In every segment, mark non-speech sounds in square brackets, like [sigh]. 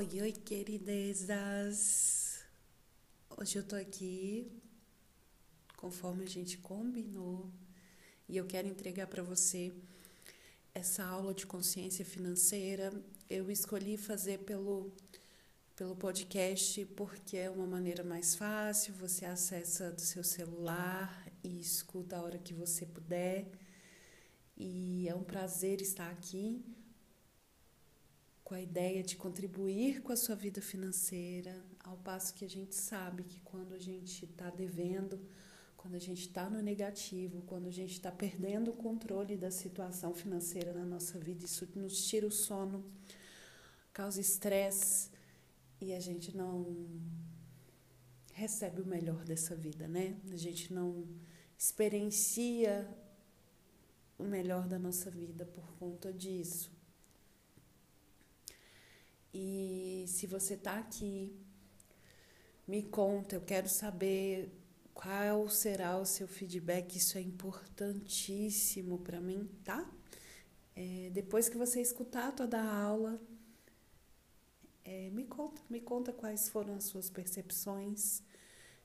Oi, oi, queridezas! Hoje eu tô aqui conforme a gente combinou e eu quero entregar para você essa aula de consciência financeira. Eu escolhi fazer pelo, pelo podcast porque é uma maneira mais fácil, você acessa do seu celular e escuta a hora que você puder. E é um prazer estar aqui com a ideia de contribuir com a sua vida financeira, ao passo que a gente sabe que quando a gente está devendo, quando a gente está no negativo, quando a gente está perdendo o controle da situação financeira na nossa vida, isso nos tira o sono, causa estresse e a gente não recebe o melhor dessa vida, né? A gente não experiencia o melhor da nossa vida por conta disso. E se você está aqui, me conta, eu quero saber qual será o seu feedback, isso é importantíssimo para mim, tá? É, depois que você escutar toda a aula, é, me conta, me conta quais foram as suas percepções,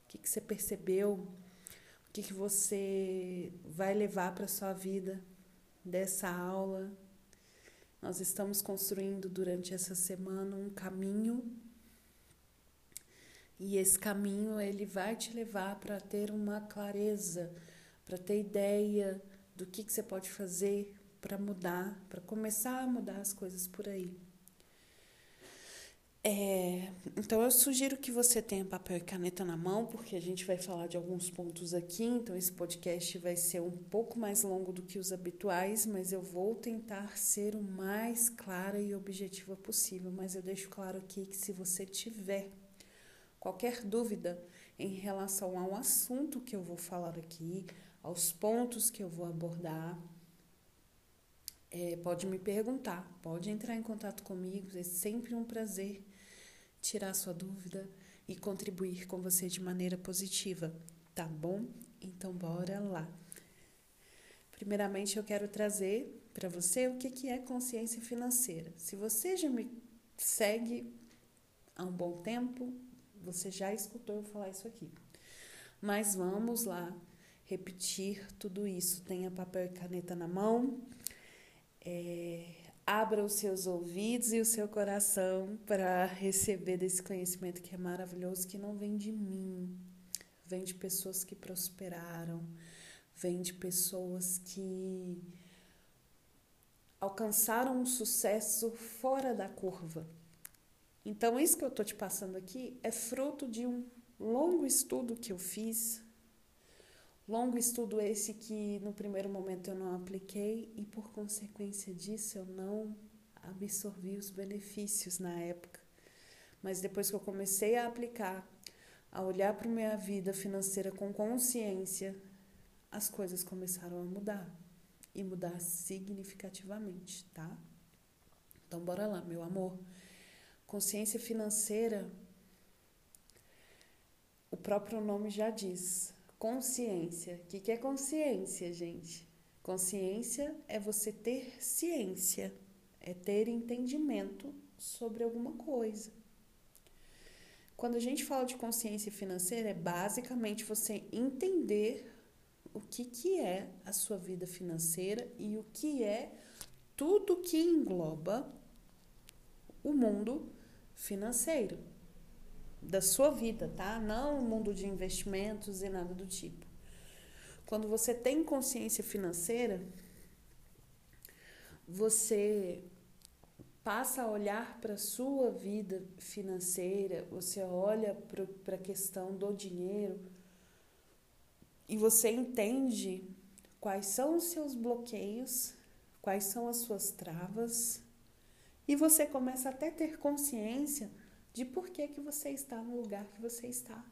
o que, que você percebeu, o que, que você vai levar para sua vida dessa aula, nós estamos construindo durante essa semana um caminho e esse caminho ele vai te levar para ter uma clareza, para ter ideia do que, que você pode fazer para mudar, para começar a mudar as coisas por aí. É, então eu sugiro que você tenha papel e caneta na mão, porque a gente vai falar de alguns pontos aqui, então esse podcast vai ser um pouco mais longo do que os habituais, mas eu vou tentar ser o mais clara e objetiva possível. Mas eu deixo claro aqui que se você tiver qualquer dúvida em relação ao assunto que eu vou falar aqui, aos pontos que eu vou abordar, é, pode me perguntar, pode entrar em contato comigo, é sempre um prazer tirar sua dúvida e contribuir com você de maneira positiva, tá bom? Então bora lá. Primeiramente eu quero trazer para você o que que é consciência financeira. Se você já me segue há um bom tempo, você já escutou eu falar isso aqui. Mas vamos lá repetir tudo isso. Tenha papel e caneta na mão. É, abra os seus ouvidos e o seu coração para receber desse conhecimento que é maravilhoso, que não vem de mim, vem de pessoas que prosperaram, vem de pessoas que alcançaram um sucesso fora da curva. Então, isso que eu estou te passando aqui é fruto de um longo estudo que eu fiz Longo estudo esse que no primeiro momento eu não apliquei e por consequência disso eu não absorvi os benefícios na época. Mas depois que eu comecei a aplicar, a olhar para minha vida financeira com consciência, as coisas começaram a mudar e mudar significativamente, tá? Então bora lá, meu amor. Consciência financeira, o próprio nome já diz, Consciência. O que é consciência, gente? Consciência é você ter ciência, é ter entendimento sobre alguma coisa. Quando a gente fala de consciência financeira, é basicamente você entender o que, que é a sua vida financeira e o que é tudo que engloba o mundo financeiro da sua vida, tá? Não o mundo de investimentos e nada do tipo. Quando você tem consciência financeira, você passa a olhar para a sua vida financeira, você olha para a questão do dinheiro e você entende quais são os seus bloqueios, quais são as suas travas, e você começa até a ter consciência de por que, que você está no lugar que você está.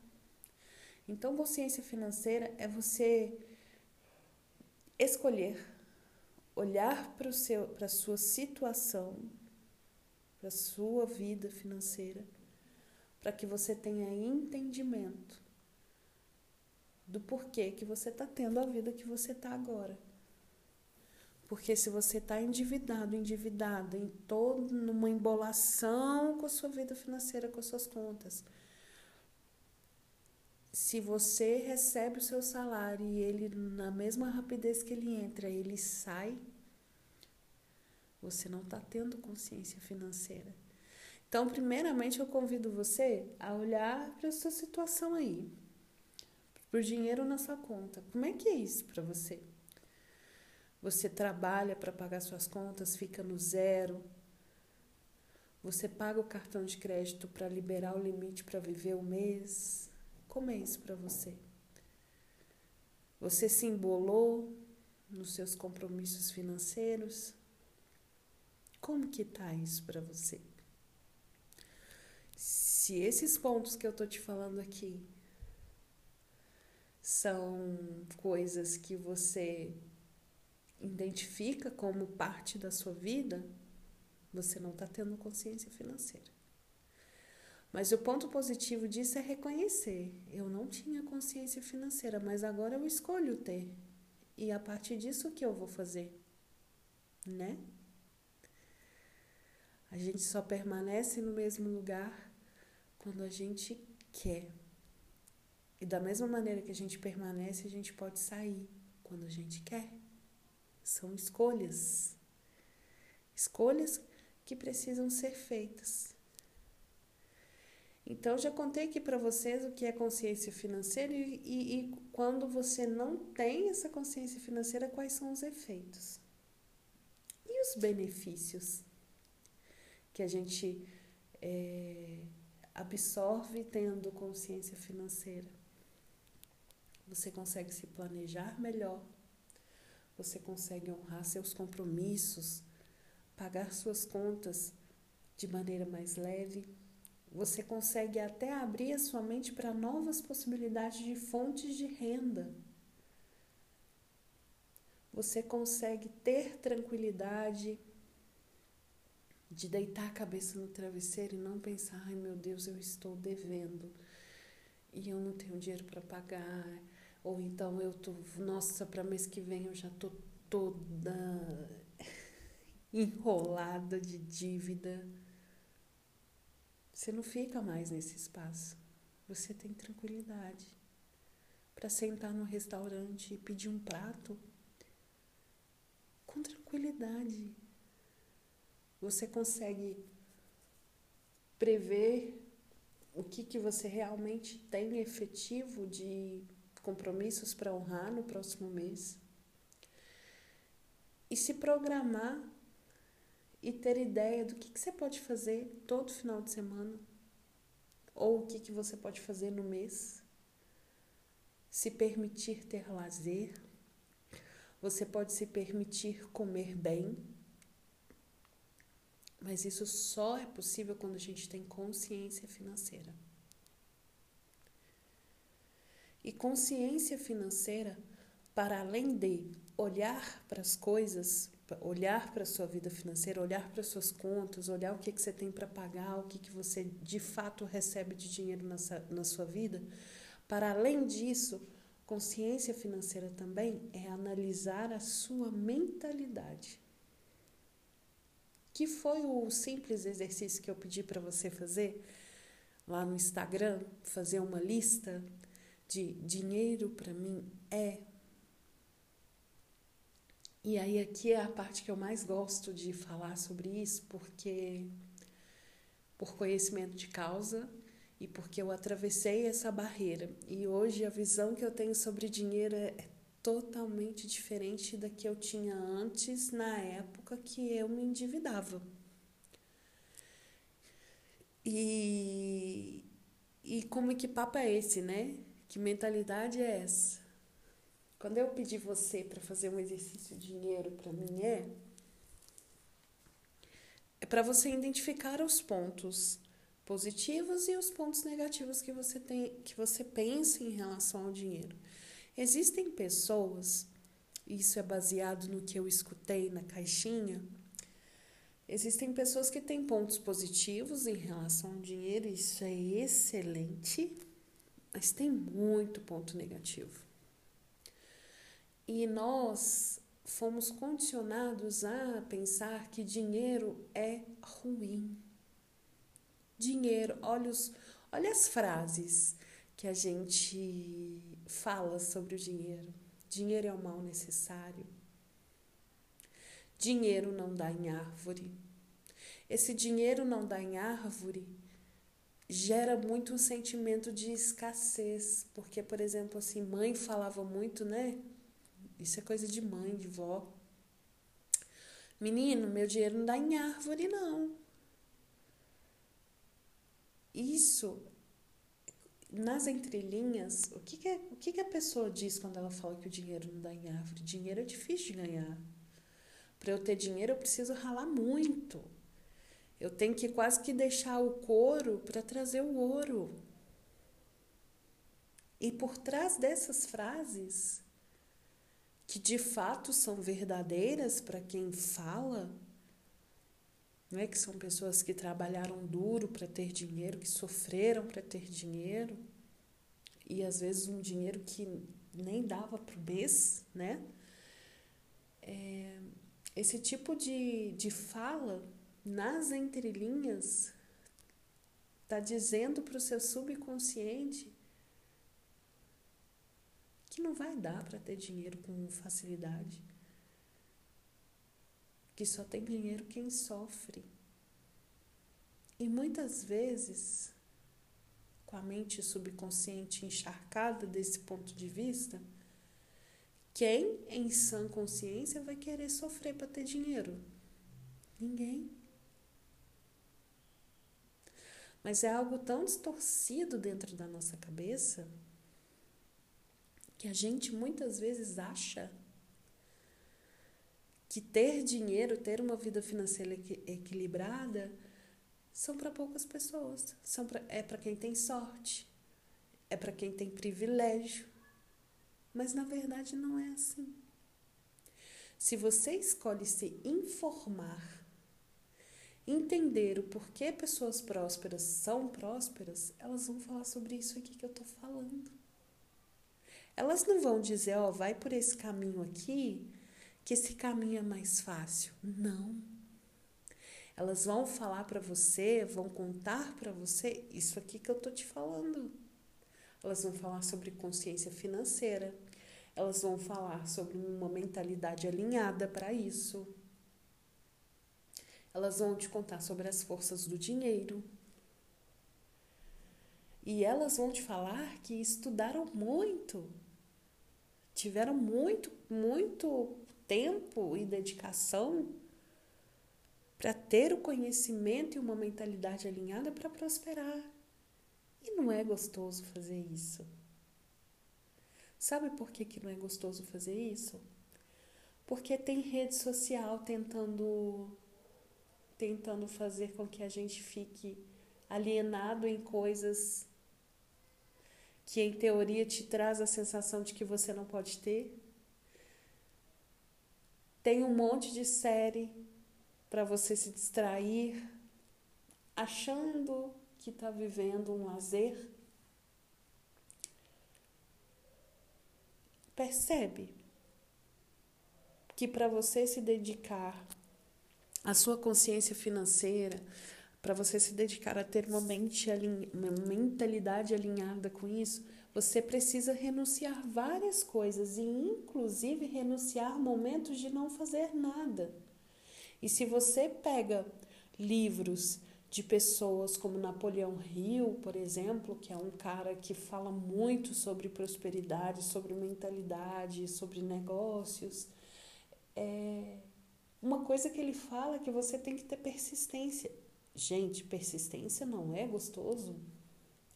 Então, consciência financeira é você escolher, olhar para a sua situação, para a sua vida financeira, para que você tenha entendimento do porquê que você está tendo a vida que você está agora. Porque se você está endividado, endividada, em toda numa embolação com a sua vida financeira, com as suas contas, se você recebe o seu salário e ele, na mesma rapidez que ele entra, ele sai, você não está tendo consciência financeira. Então, primeiramente, eu convido você a olhar para a sua situação aí, para o dinheiro na sua conta. Como é que é isso para você? Você trabalha para pagar suas contas, fica no zero. Você paga o cartão de crédito para liberar o limite para viver o mês. Como é isso para você? Você se embolou nos seus compromissos financeiros? Como que tá isso para você? Se esses pontos que eu tô te falando aqui são coisas que você identifica como parte da sua vida, você não está tendo consciência financeira. Mas o ponto positivo disso é reconhecer. Eu não tinha consciência financeira, mas agora eu escolho ter. E a partir disso, o que eu vou fazer? Né? A gente só permanece no mesmo lugar quando a gente quer. E da mesma maneira que a gente permanece, a gente pode sair quando a gente quer. São escolhas. Escolhas que precisam ser feitas. Então, já contei aqui para vocês o que é consciência financeira e, e, e, quando você não tem essa consciência financeira, quais são os efeitos. E os benefícios que a gente é, absorve tendo consciência financeira. Você consegue se planejar melhor, você consegue honrar seus compromissos, pagar suas contas de maneira mais leve você consegue até abrir a sua mente para novas possibilidades de fontes de renda. Você consegue ter tranquilidade de deitar a cabeça no travesseiro e não pensar, ai meu Deus, eu estou devendo e eu não tenho dinheiro para pagar, ou então eu tô, nossa, para mês que vem eu já tô toda [laughs] enrolada de dívida. Você não fica mais nesse espaço. Você tem tranquilidade para sentar no restaurante e pedir um prato com tranquilidade. Você consegue prever o que, que você realmente tem efetivo de compromissos para honrar no próximo mês e se programar e ter ideia do que, que você pode fazer todo final de semana ou o que, que você pode fazer no mês. Se permitir ter lazer, você pode se permitir comer bem, mas isso só é possível quando a gente tem consciência financeira. E consciência financeira, para além de olhar para as coisas olhar para a sua vida financeira, olhar para as suas contas, olhar o que, que você tem para pagar, o que, que você de fato recebe de dinheiro na sua vida. Para além disso, consciência financeira também é analisar a sua mentalidade. Que foi o simples exercício que eu pedi para você fazer lá no Instagram, fazer uma lista de dinheiro para mim é e aí aqui é a parte que eu mais gosto de falar sobre isso, porque por conhecimento de causa e porque eu atravessei essa barreira. E hoje a visão que eu tenho sobre dinheiro é, é totalmente diferente da que eu tinha antes, na época que eu me endividava. E, e como que papo é esse, né? Que mentalidade é essa? Quando eu pedi você para fazer um exercício de dinheiro para mim é é para você identificar os pontos positivos e os pontos negativos que você tem, que você pensa em relação ao dinheiro. Existem pessoas, isso é baseado no que eu escutei na caixinha, existem pessoas que têm pontos positivos em relação ao dinheiro, isso é excelente, mas tem muito ponto negativo. E nós fomos condicionados a pensar que dinheiro é ruim. Dinheiro, olha, os, olha as frases que a gente fala sobre o dinheiro. Dinheiro é o mal necessário. Dinheiro não dá em árvore. Esse dinheiro não dá em árvore gera muito um sentimento de escassez, porque, por exemplo, assim, mãe falava muito, né? Isso é coisa de mãe, de vó. Menino, meu dinheiro não dá em árvore, não. Isso, nas entrelinhas, o que, que, é, o que, que a pessoa diz quando ela fala que o dinheiro não dá em árvore? Dinheiro é difícil de ganhar. Para eu ter dinheiro, eu preciso ralar muito. Eu tenho que quase que deixar o couro para trazer o ouro. E por trás dessas frases, que de fato são verdadeiras para quem fala, não é que são pessoas que trabalharam duro para ter dinheiro, que sofreram para ter dinheiro, e às vezes um dinheiro que nem dava para o mês, né? É, esse tipo de, de fala nas entrelinhas, está dizendo para o seu subconsciente que não vai dar para ter dinheiro com facilidade. Que só tem dinheiro quem sofre. E muitas vezes, com a mente subconsciente encharcada desse ponto de vista, quem em sã consciência vai querer sofrer para ter dinheiro? Ninguém. Mas é algo tão distorcido dentro da nossa cabeça que a gente muitas vezes acha que ter dinheiro, ter uma vida financeira equilibrada, são para poucas pessoas. São pra, é para quem tem sorte, é para quem tem privilégio. Mas na verdade não é assim. Se você escolhe se informar entender o porquê pessoas prósperas são prósperas, elas vão falar sobre isso aqui que eu estou falando. Elas não vão dizer, ó, oh, vai por esse caminho aqui, que esse caminho é mais fácil. Não. Elas vão falar para você, vão contar para você isso aqui que eu tô te falando. Elas vão falar sobre consciência financeira. Elas vão falar sobre uma mentalidade alinhada para isso elas vão te contar sobre as forças do dinheiro. E elas vão te falar que estudaram muito, tiveram muito, muito tempo e dedicação para ter o conhecimento e uma mentalidade alinhada para prosperar. E não é gostoso fazer isso. Sabe por que, que não é gostoso fazer isso? Porque tem rede social tentando tentando fazer com que a gente fique alienado em coisas que em teoria te traz a sensação de que você não pode ter. Tem um monte de série para você se distrair, achando que está vivendo um lazer. Percebe que para você se dedicar a sua consciência financeira, para você se dedicar a ter uma, mente uma mentalidade alinhada com isso, você precisa renunciar várias coisas e, inclusive, renunciar momentos de não fazer nada. E se você pega livros de pessoas como Napoleão Hill, por exemplo, que é um cara que fala muito sobre prosperidade, sobre mentalidade, sobre negócios, é, uma coisa que ele fala é que você tem que ter persistência. Gente, persistência não é gostoso.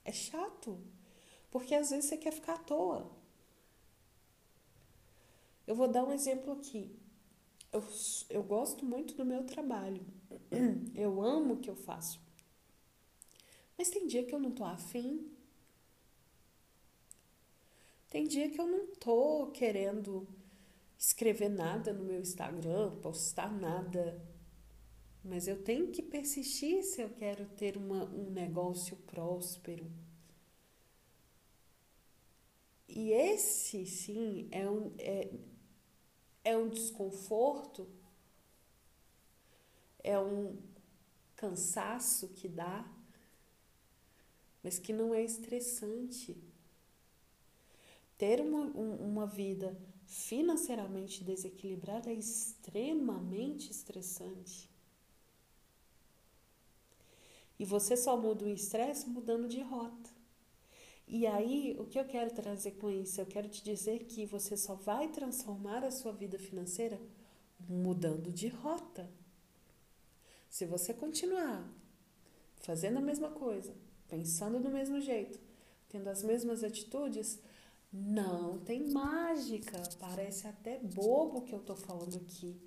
É chato. Porque às vezes você quer ficar à toa. Eu vou dar um exemplo aqui. Eu, eu gosto muito do meu trabalho. [clears throat] Eu amo o que eu faço. Mas tem dia que eu não tô afim. Tem dia que eu não tô querendo escrever nada no meu Instagram, postar nada. Mas eu tenho que persistir se eu quero ter uma, um negócio próspero. E esse, sim, é, um, é, é um desconforto, é um cansaço que dá, mas que não é estressante. Ter uma, uma vida financeiramente desequilibrada é extremamente estressante. E você só muda o estresse mudando de rota. E aí, o que eu quero trazer com isso? Eu quero te dizer que você só vai transformar a sua vida financeira mudando de rota. Se você continuar fazendo a mesma coisa, pensando do mesmo jeito, tendo as mesmas atitudes, não tem mágica. Parece até bobo que eu tô falando aqui.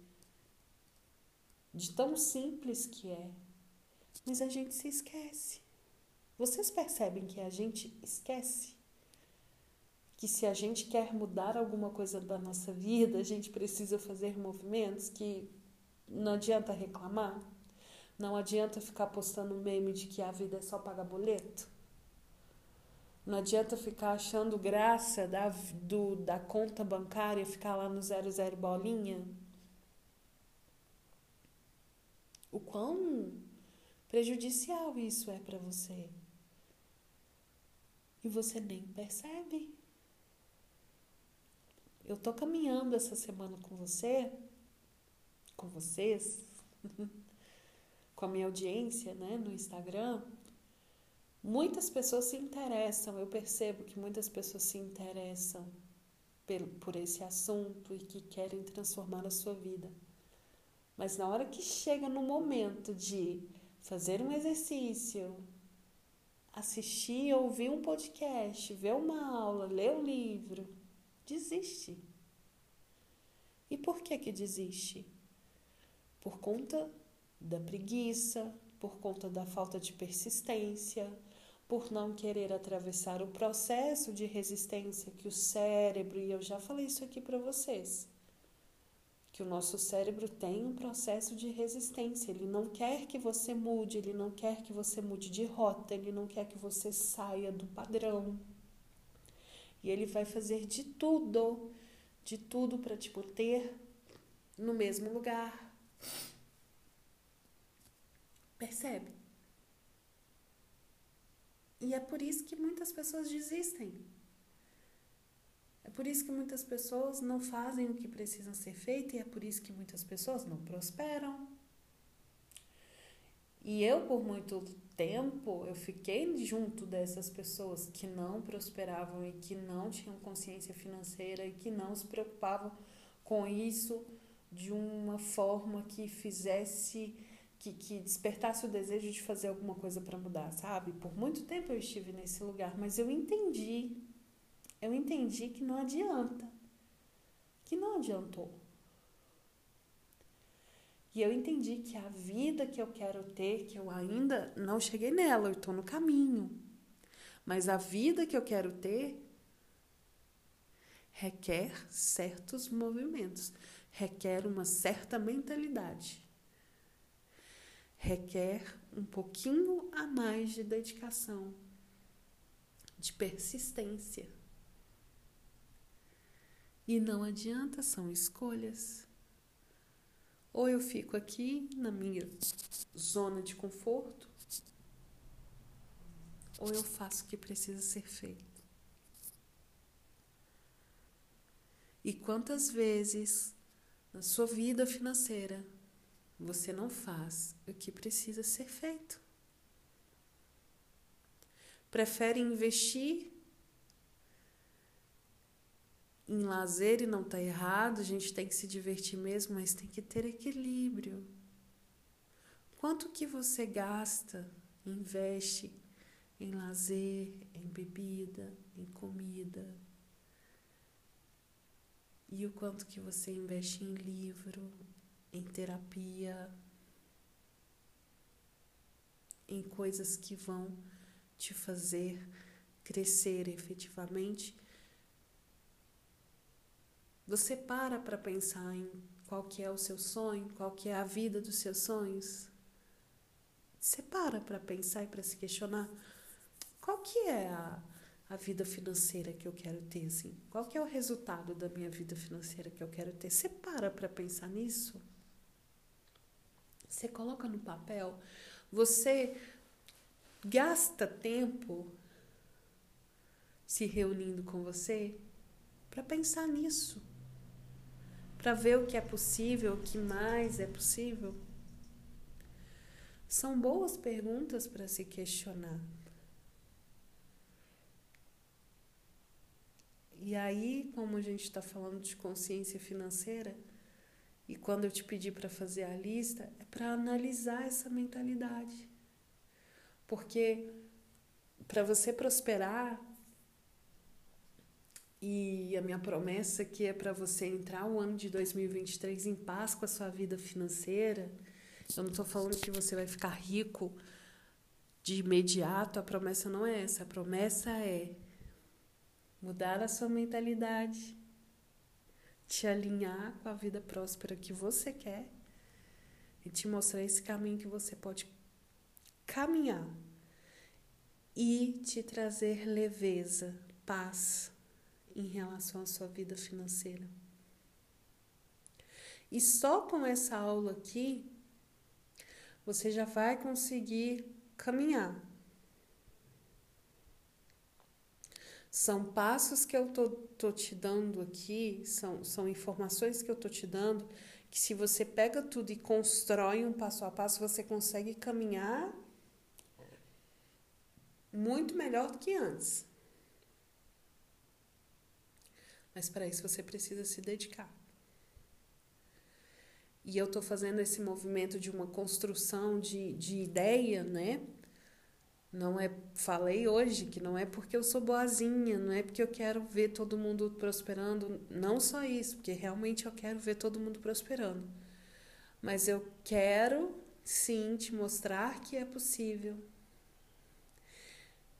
De tão simples que é. Mas a gente se esquece. Vocês percebem que a gente esquece? Que se a gente quer mudar alguma coisa da nossa vida, a gente precisa fazer movimentos que não adianta reclamar? Não adianta ficar postando meme de que a vida é só pagar boleto? Não adianta ficar achando graça da, do, da conta bancária ficar lá no zero zero bolinha? O quão prejudicial isso é para você. E você nem percebe. Eu tô caminhando essa semana com você, com vocês, [laughs] com a minha audiência, né, no Instagram. Muitas pessoas se interessam, eu percebo que muitas pessoas se interessam por esse assunto e que querem transformar a sua vida. Mas na hora que chega no momento de fazer um exercício, assistir, ouvir um podcast, ver uma aula, ler um livro, desiste. E por que que desiste? Por conta da preguiça, por conta da falta de persistência, por não querer atravessar o processo de resistência que o cérebro, e eu já falei isso aqui para vocês, que o nosso cérebro tem um processo de resistência. Ele não quer que você mude, ele não quer que você mude de rota, ele não quer que você saia do padrão. E ele vai fazer de tudo, de tudo para te manter no mesmo lugar. Percebe? E é por isso que muitas pessoas desistem. É por isso que muitas pessoas não fazem o que precisa ser feito e é por isso que muitas pessoas não prosperam. E eu, por muito tempo, eu fiquei junto dessas pessoas que não prosperavam e que não tinham consciência financeira e que não se preocupavam com isso de uma forma que fizesse, que, que despertasse o desejo de fazer alguma coisa para mudar, sabe? Por muito tempo eu estive nesse lugar, mas eu entendi eu entendi que não adianta. Que não adiantou. E eu entendi que a vida que eu quero ter, que eu ainda não cheguei nela, eu estou no caminho. Mas a vida que eu quero ter requer certos movimentos, requer uma certa mentalidade, requer um pouquinho a mais de dedicação, de persistência. E não adianta, são escolhas. Ou eu fico aqui na minha zona de conforto, ou eu faço o que precisa ser feito. E quantas vezes na sua vida financeira você não faz o que precisa ser feito? Prefere investir em lazer e não está errado, a gente tem que se divertir mesmo, mas tem que ter equilíbrio. Quanto que você gasta, investe em lazer, em bebida, em comida? E o quanto que você investe em livro, em terapia, em coisas que vão te fazer crescer efetivamente você para para pensar em qual que é o seu sonho, qual que é a vida dos seus sonhos? Você para para pensar e para se questionar qual que é a, a vida financeira que eu quero ter, assim? Qual que é o resultado da minha vida financeira que eu quero ter? Você para para pensar nisso? Você coloca no papel? Você gasta tempo se reunindo com você para pensar nisso? Para ver o que é possível, o que mais é possível? São boas perguntas para se questionar. E aí, como a gente está falando de consciência financeira, e quando eu te pedi para fazer a lista, é para analisar essa mentalidade. Porque para você prosperar, e a minha promessa que é para você entrar o ano de 2023 em paz com a sua vida financeira, eu não estou falando que você vai ficar rico de imediato, a promessa não é essa. A promessa é mudar a sua mentalidade, te alinhar com a vida próspera que você quer e te mostrar esse caminho que você pode caminhar e te trazer leveza, paz em relação à sua vida financeira. E só com essa aula aqui você já vai conseguir caminhar São passos que eu tô, tô te dando aqui, são, são informações que eu tô te dando, que se você pega tudo e constrói um passo a passo, você consegue caminhar muito melhor do que antes. Mas para isso você precisa se dedicar. E eu estou fazendo esse movimento de uma construção de, de ideia, né? Não é, falei hoje que não é porque eu sou boazinha, não é porque eu quero ver todo mundo prosperando, não só isso, porque realmente eu quero ver todo mundo prosperando. Mas eu quero sim te mostrar que é possível.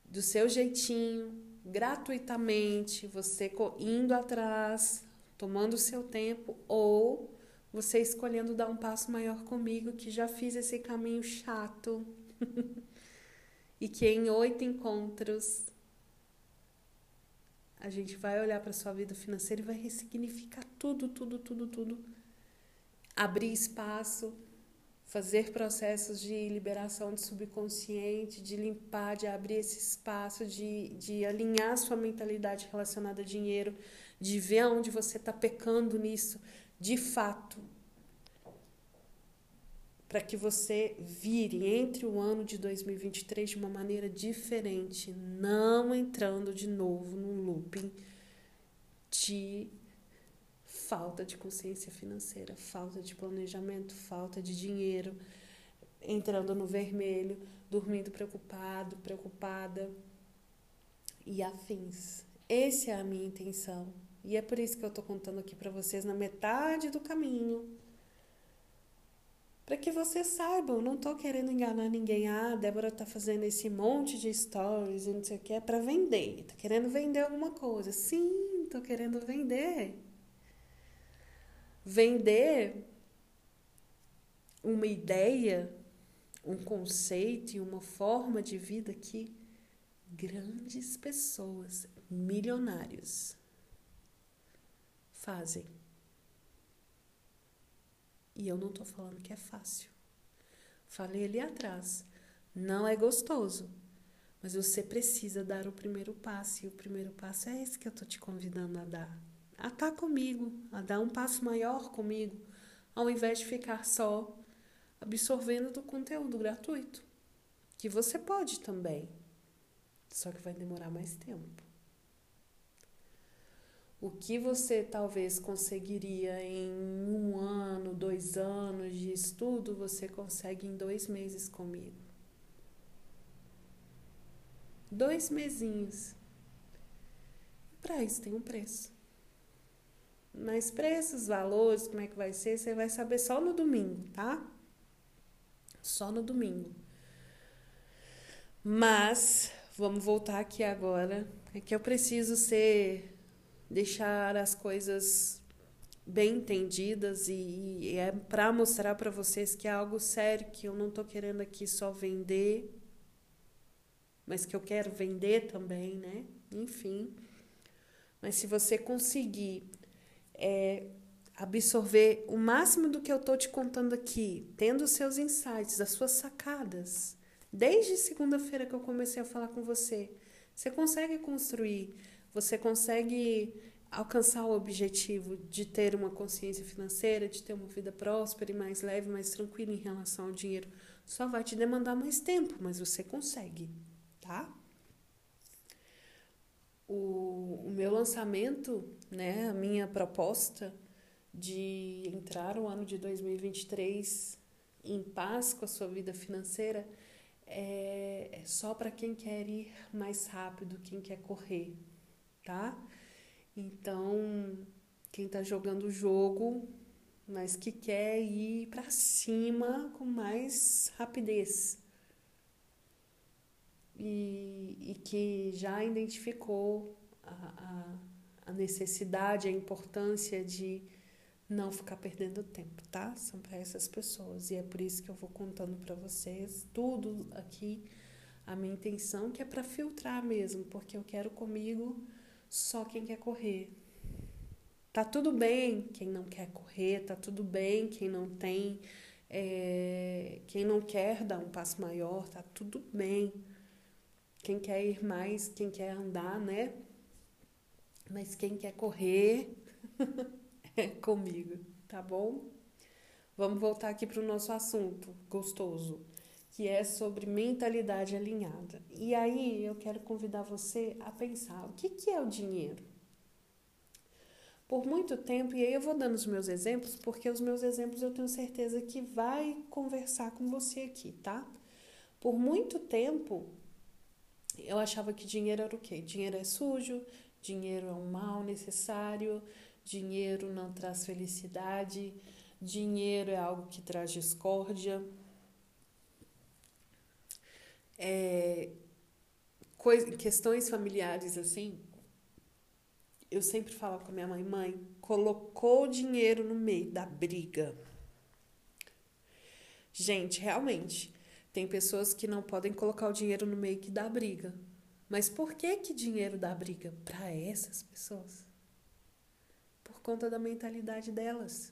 Do seu jeitinho, gratuitamente, você indo atrás, tomando o seu tempo ou você escolhendo dar um passo maior comigo que já fiz esse caminho chato. [laughs] e que em oito encontros a gente vai olhar para sua vida financeira e vai ressignificar tudo, tudo, tudo, tudo. Abrir espaço, fazer processos de liberação de subconsciente, de limpar, de abrir esse espaço, de, de alinhar sua mentalidade relacionada a dinheiro, de ver onde você está pecando nisso, de fato para que você vire entre o ano de 2023 de uma maneira diferente, não entrando de novo num looping de falta de consciência financeira, falta de planejamento, falta de dinheiro, entrando no vermelho, dormindo preocupado, preocupada e afins. Essa é a minha intenção. E é por isso que eu estou contando aqui para vocês na metade do caminho para que vocês saibam, não estou querendo enganar ninguém. Ah, a Débora está fazendo esse monte de stories e não sei o que, é para vender. Está querendo vender alguma coisa. Sim, estou querendo vender. Vender uma ideia, um conceito e uma forma de vida que grandes pessoas, milionários, fazem. E eu não estou falando que é fácil. Falei ali atrás. Não é gostoso. Mas você precisa dar o primeiro passo. E o primeiro passo é esse que eu estou te convidando a dar. A estar tá comigo, a dar um passo maior comigo, ao invés de ficar só absorvendo do conteúdo gratuito. Que você pode também. Só que vai demorar mais tempo. O que você talvez conseguiria em um ano, dois anos de estudo, você consegue em dois meses comigo. Dois mesinhos. Para isso tem um preço. Mas preços, valores, como é que vai ser, você vai saber só no domingo, tá? Só no domingo. Mas vamos voltar aqui agora. É que eu preciso ser deixar as coisas bem entendidas e, e é para mostrar para vocês que é algo sério, que eu não estou querendo aqui só vender, mas que eu quero vender também, né? Enfim. Mas se você conseguir é, absorver o máximo do que eu tô te contando aqui, tendo os seus insights, as suas sacadas, desde segunda-feira que eu comecei a falar com você, você consegue construir, você consegue alcançar o objetivo de ter uma consciência financeira, de ter uma vida próspera e mais leve, mais tranquila em relação ao dinheiro. Só vai te demandar mais tempo, mas você consegue, tá? O, o meu lançamento, né, a minha proposta de entrar o ano de 2023 em paz com a sua vida financeira é, é só para quem quer ir mais rápido, quem quer correr, tá? Então, quem está jogando o jogo, mas que quer ir para cima com mais rapidez. E, e que já identificou a, a, a necessidade, a importância de não ficar perdendo tempo, tá? São para essas pessoas e é por isso que eu vou contando para vocês tudo aqui. A minha intenção que é para filtrar mesmo, porque eu quero comigo só quem quer correr. Tá tudo bem quem não quer correr, tá tudo bem quem não tem, é, quem não quer dar um passo maior, tá tudo bem. Quem quer ir mais, quem quer andar, né? Mas quem quer correr [laughs] é comigo, tá bom? Vamos voltar aqui para o nosso assunto gostoso, que é sobre mentalidade alinhada. E aí eu quero convidar você a pensar: o que, que é o dinheiro? Por muito tempo, e aí eu vou dando os meus exemplos, porque os meus exemplos eu tenho certeza que vai conversar com você aqui, tá? Por muito tempo, eu achava que dinheiro era o quê? Dinheiro é sujo, dinheiro é um mal necessário, Dinheiro não traz felicidade, dinheiro é algo que traz discórdia. É, questões familiares assim, eu sempre falo com a minha mãe, mãe, colocou dinheiro no meio da briga. Gente, realmente, tem pessoas que não podem colocar o dinheiro no meio que dá briga. Mas por que que dinheiro dá briga para essas pessoas? por conta da mentalidade delas.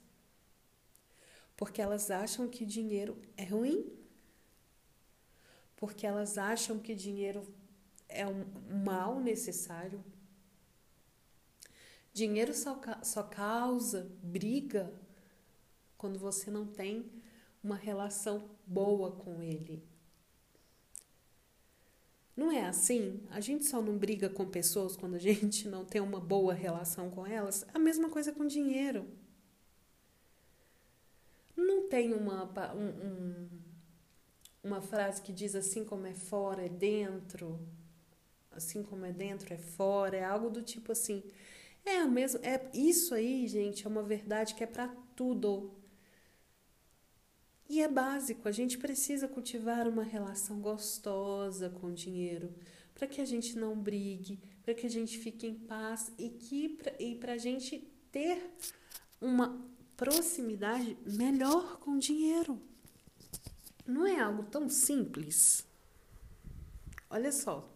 Porque elas acham que dinheiro é ruim. Porque elas acham que dinheiro é um mal necessário. Dinheiro só, só causa briga quando você não tem uma relação boa com ele. Não é assim? A gente só não briga com pessoas quando a [laughs] gente não tem uma boa relação com elas? A mesma coisa com dinheiro. Não tem uma, um, um, uma frase que diz assim como é fora, é dentro. Assim como é dentro, é fora. É algo do tipo assim. É a mesma. É, isso aí, gente, é uma verdade que é para tudo. E é básico, a gente precisa cultivar uma relação gostosa com o dinheiro, para que a gente não brigue, para que a gente fique em paz e que e para a gente ter uma proximidade melhor com o dinheiro. Não é algo tão simples. Olha só.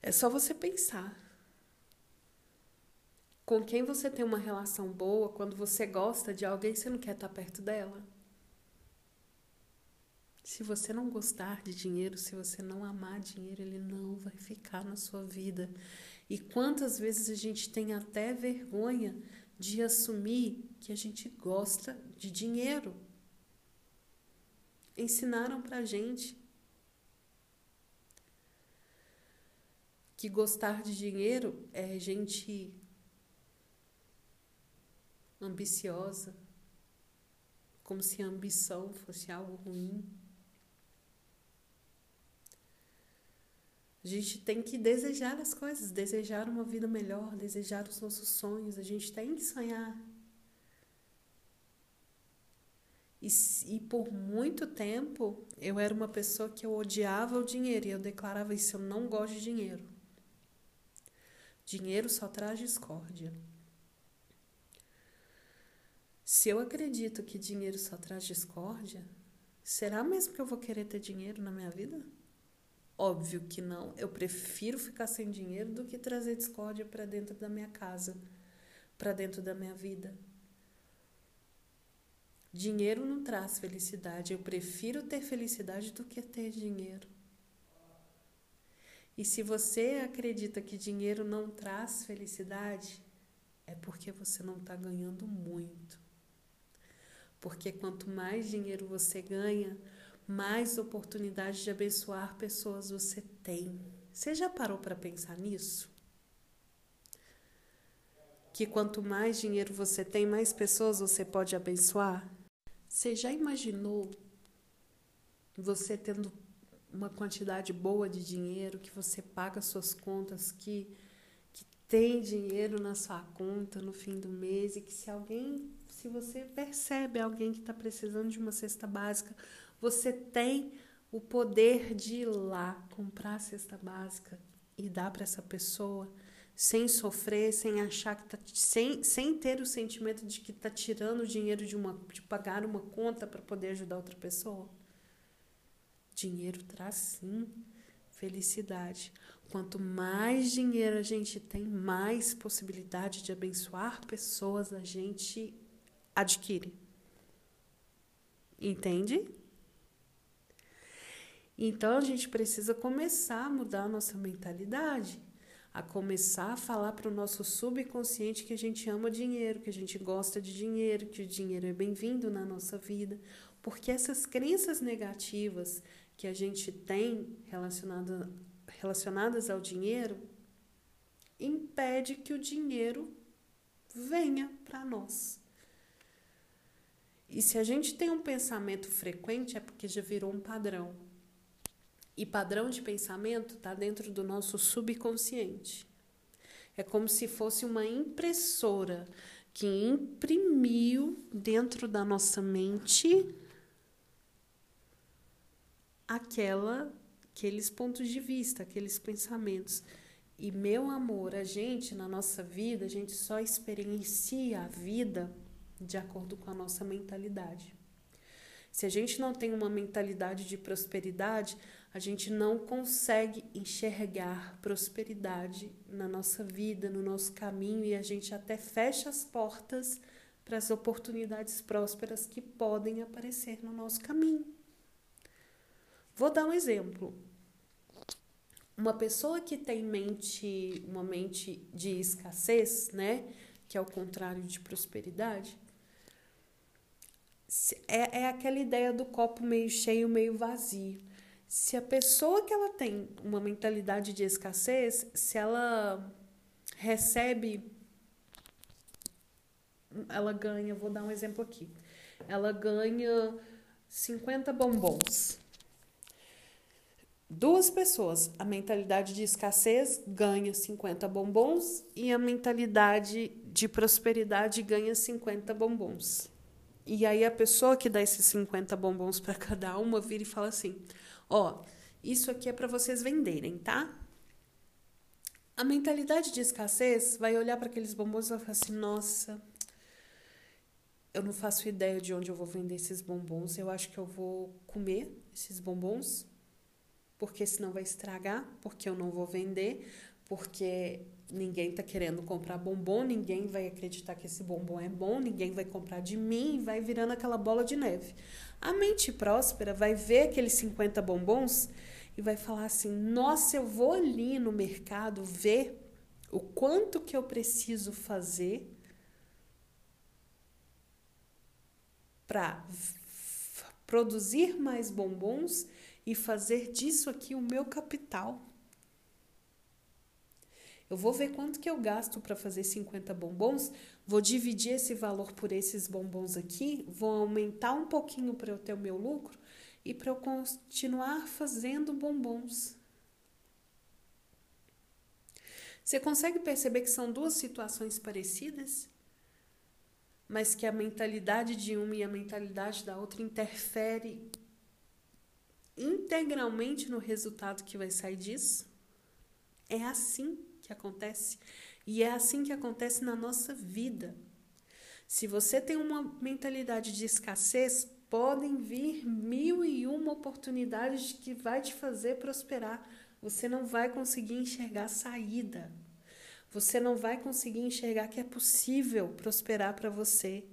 É só você pensar com quem você tem uma relação boa, quando você gosta de alguém, você não quer estar perto dela. Se você não gostar de dinheiro, se você não amar dinheiro, ele não vai ficar na sua vida. E quantas vezes a gente tem até vergonha de assumir que a gente gosta de dinheiro? Ensinaram pra gente que gostar de dinheiro é gente ambiciosa, como se a ambição fosse algo ruim. A gente tem que desejar as coisas, desejar uma vida melhor, desejar os nossos sonhos, a gente tem que sonhar. E, e por muito tempo eu era uma pessoa que eu odiava o dinheiro e eu declarava isso: eu não gosto de dinheiro. Dinheiro só traz discórdia. Se eu acredito que dinheiro só traz discórdia, Será mesmo que eu vou querer ter dinheiro na minha vida? Óbvio que não. Eu prefiro ficar sem dinheiro do que trazer discórdia para dentro da minha casa, para dentro da minha vida. Dinheiro não traz felicidade. Eu prefiro ter felicidade do que ter dinheiro. E se você acredita que dinheiro não traz felicidade, é porque você não está ganhando muito. Porque quanto mais dinheiro você ganha, mais oportunidade de abençoar pessoas você tem. Você já parou para pensar nisso? Que quanto mais dinheiro você tem, mais pessoas você pode abençoar? Você já imaginou você tendo uma quantidade boa de dinheiro, que você paga suas contas, que, que tem dinheiro na sua conta no fim do mês e que se alguém, se você percebe alguém que está precisando de uma cesta básica, você tem o poder de ir lá comprar a cesta básica e dar para essa pessoa sem sofrer, sem achar que tá, sem, sem ter o sentimento de que está tirando o dinheiro de uma de pagar uma conta para poder ajudar outra pessoa. Dinheiro traz sim felicidade. Quanto mais dinheiro a gente tem, mais possibilidade de abençoar pessoas a gente adquire. Entende? Então a gente precisa começar a mudar a nossa mentalidade, a começar a falar para o nosso subconsciente que a gente ama dinheiro, que a gente gosta de dinheiro, que o dinheiro é bem-vindo na nossa vida, porque essas crenças negativas que a gente tem relacionada, relacionadas ao dinheiro impede que o dinheiro venha para nós. E se a gente tem um pensamento frequente, é porque já virou um padrão. E padrão de pensamento está dentro do nosso subconsciente. É como se fosse uma impressora que imprimiu dentro da nossa mente aquela aqueles pontos de vista, aqueles pensamentos. E meu amor, a gente na nossa vida, a gente só experiencia a vida de acordo com a nossa mentalidade. Se a gente não tem uma mentalidade de prosperidade, a gente não consegue enxergar prosperidade na nossa vida, no nosso caminho e a gente até fecha as portas para as oportunidades prósperas que podem aparecer no nosso caminho. Vou dar um exemplo. Uma pessoa que tem mente, uma mente de escassez, né, que é o contrário de prosperidade, é, é aquela ideia do copo meio cheio, meio vazio. Se a pessoa que ela tem uma mentalidade de escassez, se ela recebe, ela ganha, vou dar um exemplo aqui, ela ganha 50 bombons duas pessoas, a mentalidade de escassez ganha 50 bombons e a mentalidade de prosperidade ganha 50 bombons. E aí a pessoa que dá esses 50 bombons para cada uma vira e fala assim: "Ó, isso aqui é para vocês venderem, tá?" A mentalidade de escassez vai olhar para aqueles bombons e vai falar assim: "Nossa, eu não faço ideia de onde eu vou vender esses bombons. Eu acho que eu vou comer esses bombons porque senão vai estragar, porque eu não vou vender, porque ninguém está querendo comprar bombom, ninguém vai acreditar que esse bombom é bom, ninguém vai comprar de mim e vai virando aquela bola de neve. A mente próspera vai ver aqueles 50 bombons e vai falar assim: "Nossa, eu vou ali no mercado ver o quanto que eu preciso fazer para produzir mais bombons e fazer disso aqui o meu capital. Eu vou ver quanto que eu gasto para fazer 50 bombons, vou dividir esse valor por esses bombons aqui, vou aumentar um pouquinho para eu ter o meu lucro e para eu continuar fazendo bombons. Você consegue perceber que são duas situações parecidas, mas que a mentalidade de uma e a mentalidade da outra interfere integralmente no resultado que vai sair disso. É assim que acontece. E é assim que acontece na nossa vida. Se você tem uma mentalidade de escassez, podem vir mil e uma oportunidades que vai te fazer prosperar. Você não vai conseguir enxergar saída. Você não vai conseguir enxergar que é possível prosperar para você.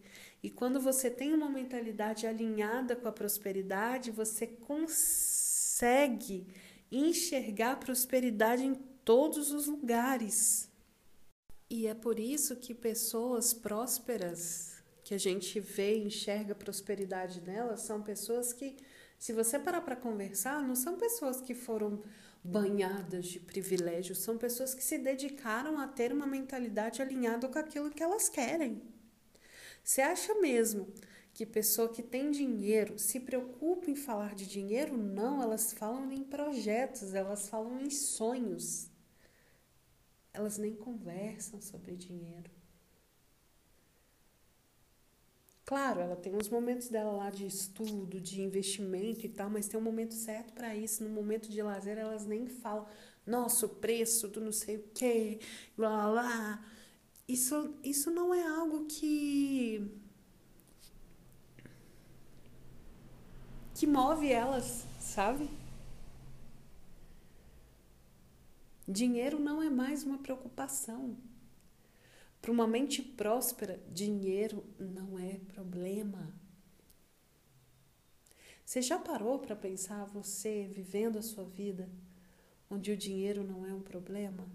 E quando você tem uma mentalidade alinhada com a prosperidade, você consegue enxergar prosperidade em todos os lugares. E é por isso que pessoas prósperas que a gente vê e enxerga prosperidade nelas são pessoas que, se você parar para conversar, não são pessoas que foram banhadas de privilégios, são pessoas que se dedicaram a ter uma mentalidade alinhada com aquilo que elas querem. Você acha mesmo que pessoa que tem dinheiro se preocupa em falar de dinheiro? Não, elas falam em projetos, elas falam em sonhos. Elas nem conversam sobre dinheiro. Claro, ela tem uns momentos dela lá de estudo, de investimento e tal, mas tem um momento certo para isso. No momento de lazer, elas nem falam, nossa, preço do não sei o quê, blá blá. Isso, isso não é algo que. que move elas, sabe? Dinheiro não é mais uma preocupação. Para uma mente próspera, dinheiro não é problema. Você já parou para pensar você vivendo a sua vida onde o dinheiro não é um problema?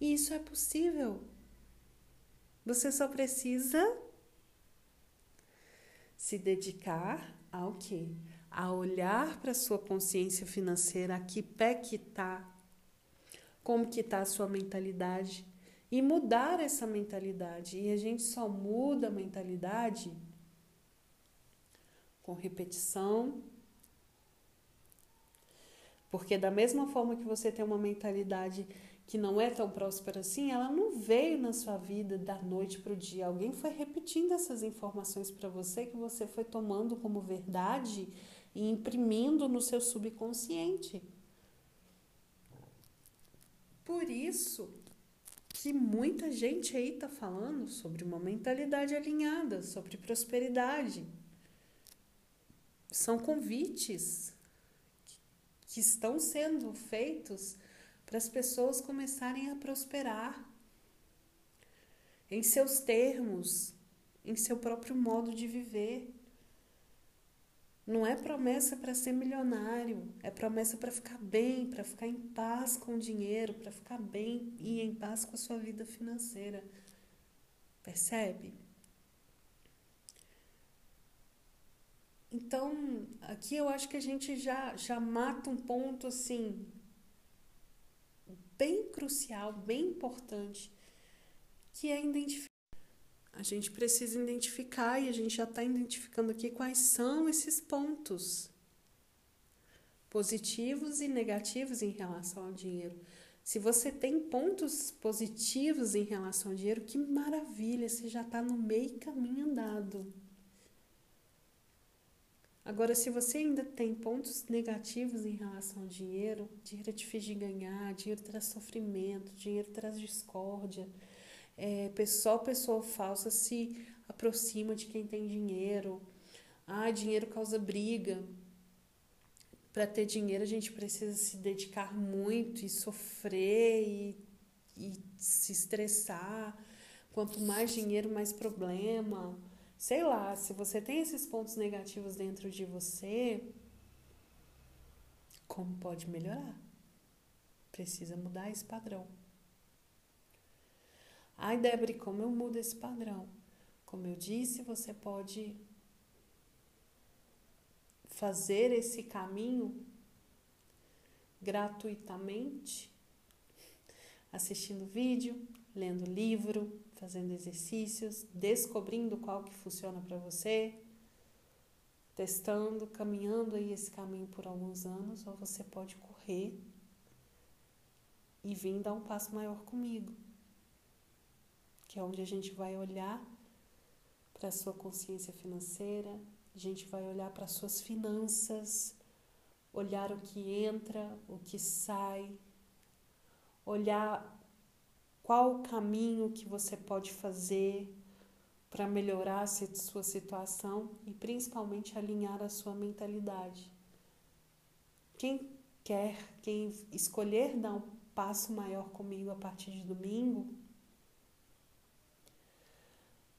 E isso é possível. Você só precisa se dedicar ao quê? A olhar para a sua consciência financeira, a que pé que está, como que está a sua mentalidade e mudar essa mentalidade. E a gente só muda a mentalidade com repetição. Porque da mesma forma que você tem uma mentalidade que não é tão próspera assim, ela não veio na sua vida da noite para o dia. Alguém foi repetindo essas informações para você que você foi tomando como verdade e imprimindo no seu subconsciente. Por isso, que muita gente aí está falando sobre uma mentalidade alinhada, sobre prosperidade. São convites que estão sendo feitos para as pessoas começarem a prosperar em seus termos, em seu próprio modo de viver. Não é promessa para ser milionário, é promessa para ficar bem, para ficar em paz com o dinheiro, para ficar bem e em paz com a sua vida financeira. Percebe? Então, aqui eu acho que a gente já, já mata um ponto assim bem crucial, bem importante, que é identificar a gente precisa identificar e a gente já está identificando aqui quais são esses pontos positivos e negativos em relação ao dinheiro. Se você tem pontos positivos em relação ao dinheiro, que maravilha, você já está no meio caminho andado. Agora, se você ainda tem pontos negativos em relação ao dinheiro, dinheiro é difícil de ganhar, dinheiro traz sofrimento, dinheiro traz discórdia, é, só pessoa falsa se aproxima de quem tem dinheiro. Ah, dinheiro causa briga. Para ter dinheiro a gente precisa se dedicar muito e sofrer e, e se estressar. Quanto mais dinheiro, mais problema. Sei lá, se você tem esses pontos negativos dentro de você, como pode melhorar? Precisa mudar esse padrão. Ai, Débora, como eu mudo esse padrão? Como eu disse, você pode fazer esse caminho gratuitamente, assistindo vídeo, lendo livro, fazendo exercícios, descobrindo qual que funciona para você, testando, caminhando aí esse caminho por alguns anos, ou você pode correr e vir dar um passo maior comigo que é onde a gente vai olhar para a sua consciência financeira, a gente vai olhar para as suas finanças, olhar o que entra, o que sai, olhar qual o caminho que você pode fazer, para melhorar a sua situação e principalmente alinhar a sua mentalidade. Quem quer, quem escolher dar um passo maior comigo a partir de domingo,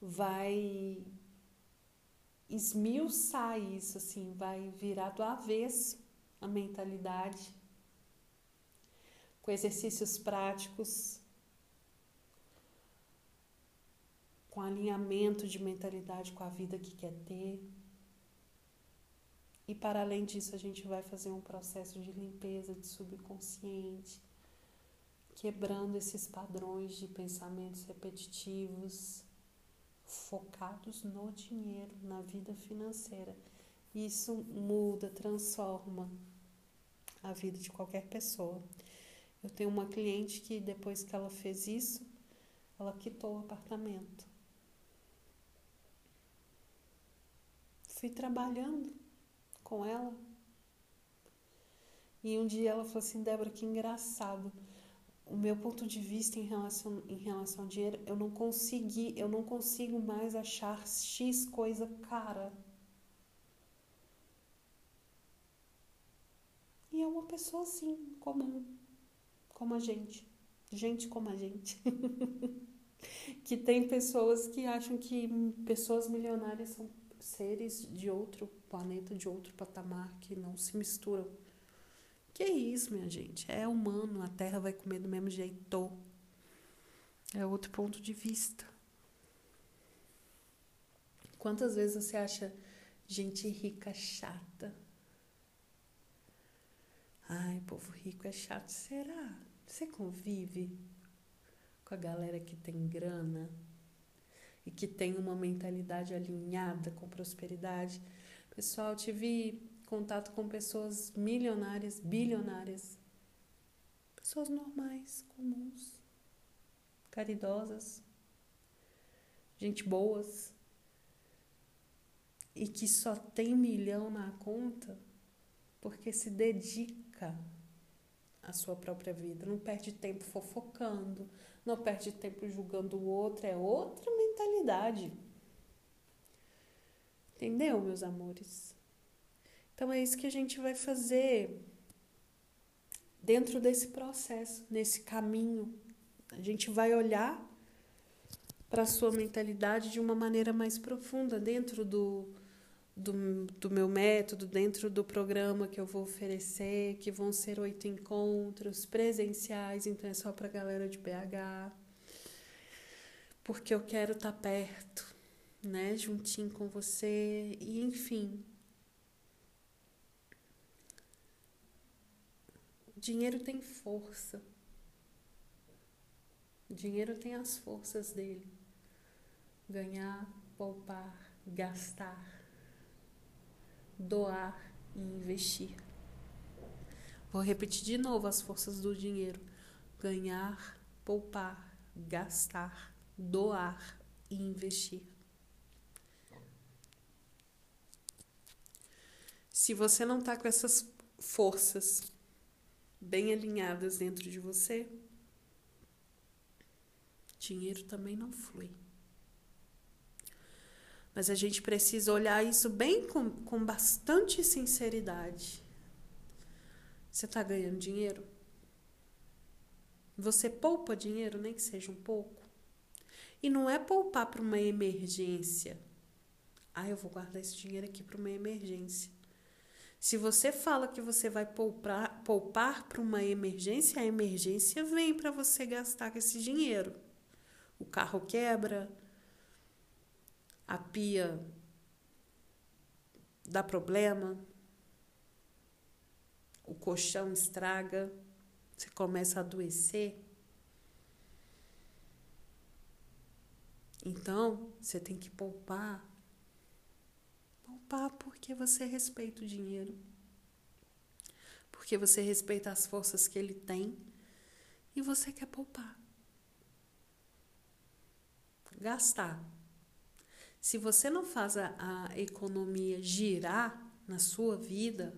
vai esmiuçar isso, assim, vai virar do avesso a mentalidade, com exercícios práticos, com alinhamento de mentalidade com a vida que quer ter. E para além disso, a gente vai fazer um processo de limpeza de subconsciente, quebrando esses padrões de pensamentos repetitivos, focados no dinheiro, na vida financeira. Isso muda, transforma a vida de qualquer pessoa. Eu tenho uma cliente que depois que ela fez isso, ela quitou o apartamento. Fui trabalhando com ela. E um dia ela falou assim, Débora, que engraçado. O meu ponto de vista em relação, em relação ao dinheiro, eu não consegui, eu não consigo mais achar X coisa cara. E é uma pessoa assim, comum, como a gente. Gente como a gente. [laughs] que tem pessoas que acham que pessoas milionárias são seres de outro planeta, de outro patamar, que não se misturam. Que é isso, minha gente? É humano, a Terra vai comer do mesmo jeito. É outro ponto de vista. Quantas vezes você acha gente rica chata? Ai, povo rico é chato. Será? Você convive com a galera que tem grana? e que tem uma mentalidade alinhada com prosperidade. Pessoal, tive contato com pessoas milionárias, bilionárias, pessoas normais, comuns, caridosas, gente boas e que só tem milhão na conta porque se dedica à sua própria vida, não perde tempo fofocando, não perde tempo julgando o outro, é outra mentalidade. Entendeu, meus amores? Então é isso que a gente vai fazer dentro desse processo, nesse caminho. A gente vai olhar para a sua mentalidade de uma maneira mais profunda dentro do, do, do meu método, dentro do programa que eu vou oferecer, que vão ser oito encontros presenciais, então é só para a galera de BH porque eu quero estar tá perto, né, juntinho com você e enfim. Dinheiro tem força. Dinheiro tem as forças dele. Ganhar, poupar, gastar, doar e investir. Vou repetir de novo as forças do dinheiro: ganhar, poupar, gastar, doar e investir. Se você não está com essas forças bem alinhadas dentro de você, dinheiro também não flui. Mas a gente precisa olhar isso bem com, com bastante sinceridade. Você está ganhando dinheiro? Você poupa dinheiro, nem que seja um pouco? E não é poupar para uma emergência. Ah, eu vou guardar esse dinheiro aqui para uma emergência. Se você fala que você vai poupar, poupar para uma emergência, a emergência vem para você gastar com esse dinheiro. O carro quebra, a pia dá problema, o colchão estraga, você começa a adoecer. Então, você tem que poupar. Poupar porque você respeita o dinheiro. Porque você respeita as forças que ele tem e você quer poupar. Gastar. Se você não faz a, a economia girar na sua vida,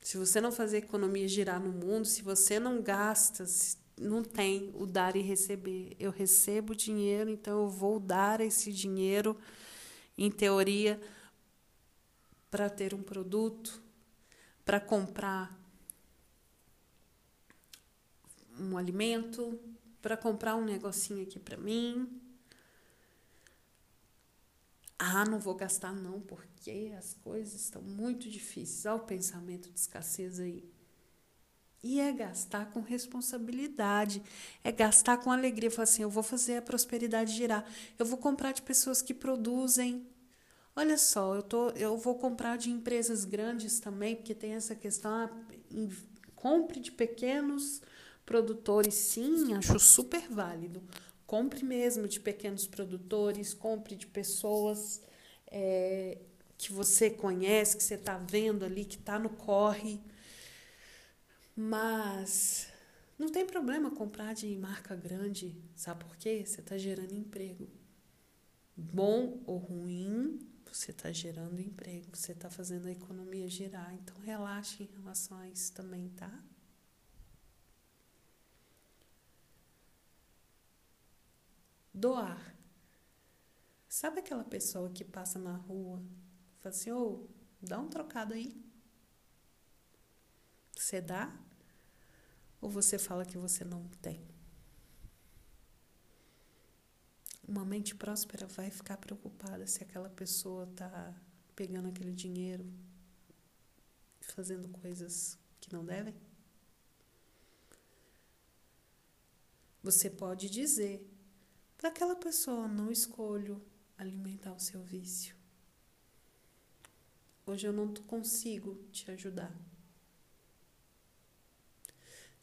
se você não fazer a economia girar no mundo, se você não gasta, se não tem o dar e receber. Eu recebo dinheiro, então eu vou dar esse dinheiro, em teoria, para ter um produto, para comprar um alimento, para comprar um negocinho aqui para mim. Ah, não vou gastar não, porque as coisas estão muito difíceis. Olha o pensamento de escassez aí. E é gastar com responsabilidade, é gastar com alegria. Falar assim: eu vou fazer a prosperidade girar, eu vou comprar de pessoas que produzem. Olha só, eu, tô, eu vou comprar de empresas grandes também, porque tem essa questão: ah, compre de pequenos produtores, sim, acho super válido. Compre mesmo de pequenos produtores, compre de pessoas é, que você conhece, que você está vendo ali, que está no corre mas não tem problema comprar de marca grande, sabe por quê? Você está gerando emprego. Bom ou ruim, você está gerando emprego, você está fazendo a economia girar. Então relaxe em relação a isso também, tá? Doar. Sabe aquela pessoa que passa na rua, fala assim, ô, oh, dá um trocado aí. Você dá? Ou você fala que você não tem? Uma mente próspera vai ficar preocupada se aquela pessoa está pegando aquele dinheiro e fazendo coisas que não devem? Você pode dizer para aquela pessoa: não escolho alimentar o seu vício. Hoje eu não consigo te ajudar.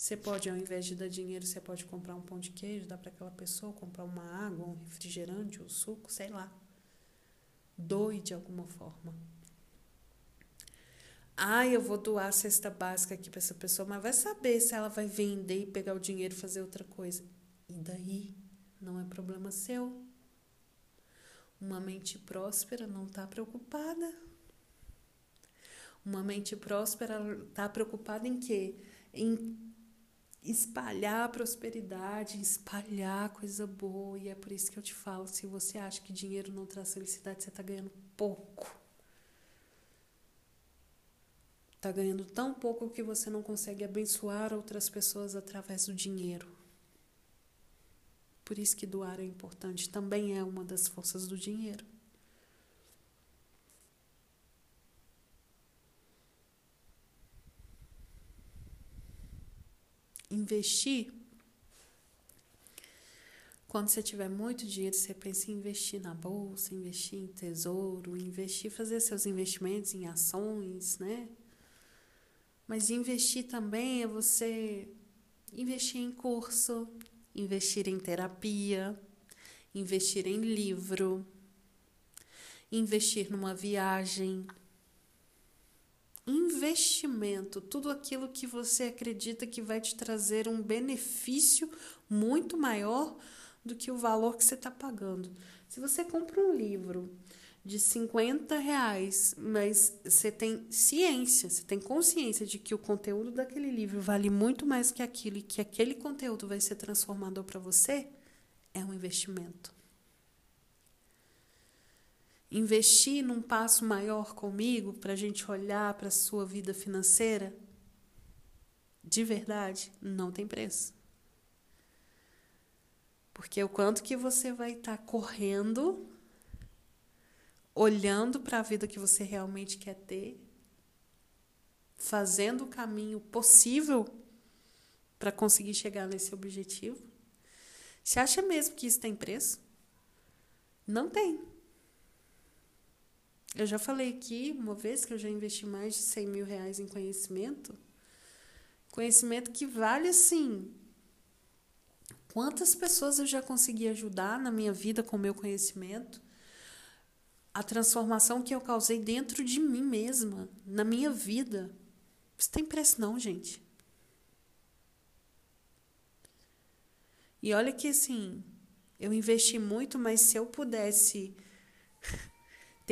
Você pode, ao invés de dar dinheiro, você pode comprar um pão de queijo, dar para aquela pessoa, comprar uma água, um refrigerante, um suco, sei lá. Doe de alguma forma. Ah, eu vou doar a cesta básica aqui para essa pessoa, mas vai saber se ela vai vender e pegar o dinheiro e fazer outra coisa. E daí? Não é problema seu. Uma mente próspera não está preocupada. Uma mente próspera está preocupada em quê? Em espalhar prosperidade, espalhar coisa boa. E é por isso que eu te falo: se você acha que dinheiro não traz felicidade, você está ganhando pouco. Está ganhando tão pouco que você não consegue abençoar outras pessoas através do dinheiro. Por isso que doar é importante. Também é uma das forças do dinheiro. Investir. Quando você tiver muito dinheiro, você pensa em investir na bolsa, investir em tesouro, investir, fazer seus investimentos em ações, né? Mas investir também é você investir em curso, investir em terapia, investir em livro, investir numa viagem, investimento, tudo aquilo que você acredita que vai te trazer um benefício muito maior do que o valor que você está pagando. Se você compra um livro de 50 reais, mas você tem ciência, você tem consciência de que o conteúdo daquele livro vale muito mais que aquilo e que aquele conteúdo vai ser transformador para você, é um investimento investir num passo maior comigo para a gente olhar para a sua vida financeira, de verdade, não tem preço. Porque o quanto que você vai estar tá correndo, olhando para a vida que você realmente quer ter, fazendo o caminho possível para conseguir chegar nesse objetivo. Você acha mesmo que isso tem preço? Não tem. Eu já falei aqui uma vez que eu já investi mais de 100 mil reais em conhecimento. Conhecimento que vale assim. Quantas pessoas eu já consegui ajudar na minha vida com o meu conhecimento? A transformação que eu causei dentro de mim mesma, na minha vida. Isso tem preço, não, gente. E olha que assim, eu investi muito, mas se eu pudesse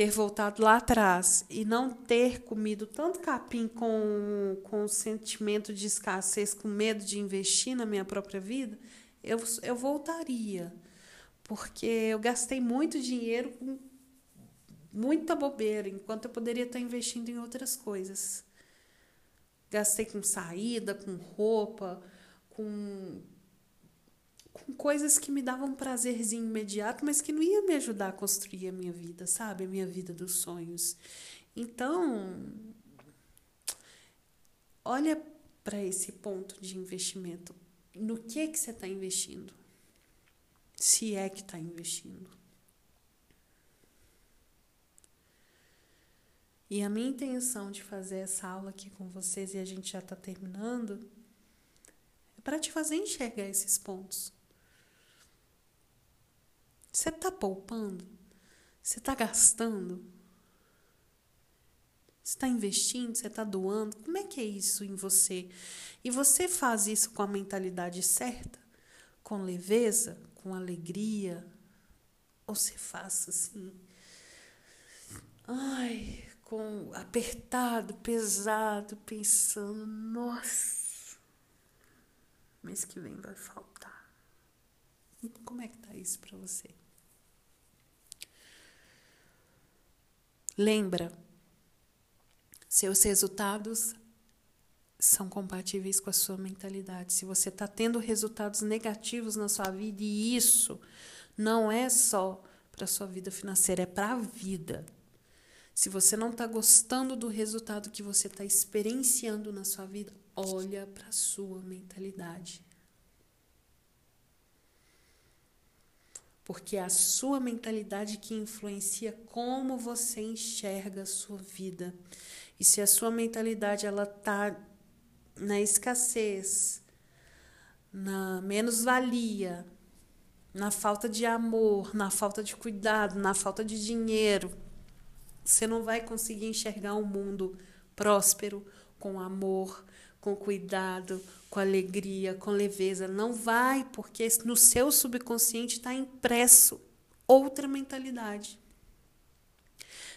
ter voltado lá atrás e não ter comido tanto capim com, com sentimento de escassez, com medo de investir na minha própria vida, eu, eu voltaria. Porque eu gastei muito dinheiro com muita bobeira, enquanto eu poderia estar investindo em outras coisas. Gastei com saída, com roupa, com coisas que me davam prazerzinho imediato, mas que não ia me ajudar a construir a minha vida, sabe? A minha vida dos sonhos. Então, olha para esse ponto de investimento. No que que você está investindo? Se é que está investindo. E a minha intenção de fazer essa aula aqui com vocês, e a gente já está terminando, é para te fazer enxergar esses pontos. Você está poupando? Você está gastando? Você está investindo? Você está doando? Como é que é isso em você? E você faz isso com a mentalidade certa? Com leveza? Com alegria? Ou você faz assim? Ai, com apertado, pesado, pensando, nossa, mês que vem vai faltar. Como é que tá isso para você? Lembra, seus resultados são compatíveis com a sua mentalidade. Se você está tendo resultados negativos na sua vida, e isso não é só para a sua vida financeira, é para a vida. Se você não está gostando do resultado que você está experienciando na sua vida, olha para a sua mentalidade. Porque é a sua mentalidade que influencia como você enxerga a sua vida. E se a sua mentalidade ela tá na escassez, na menos-valia, na falta de amor, na falta de cuidado, na falta de dinheiro, você não vai conseguir enxergar um mundo próspero, com amor, com cuidado, com alegria, com leveza. Não vai, porque no seu subconsciente está impresso outra mentalidade.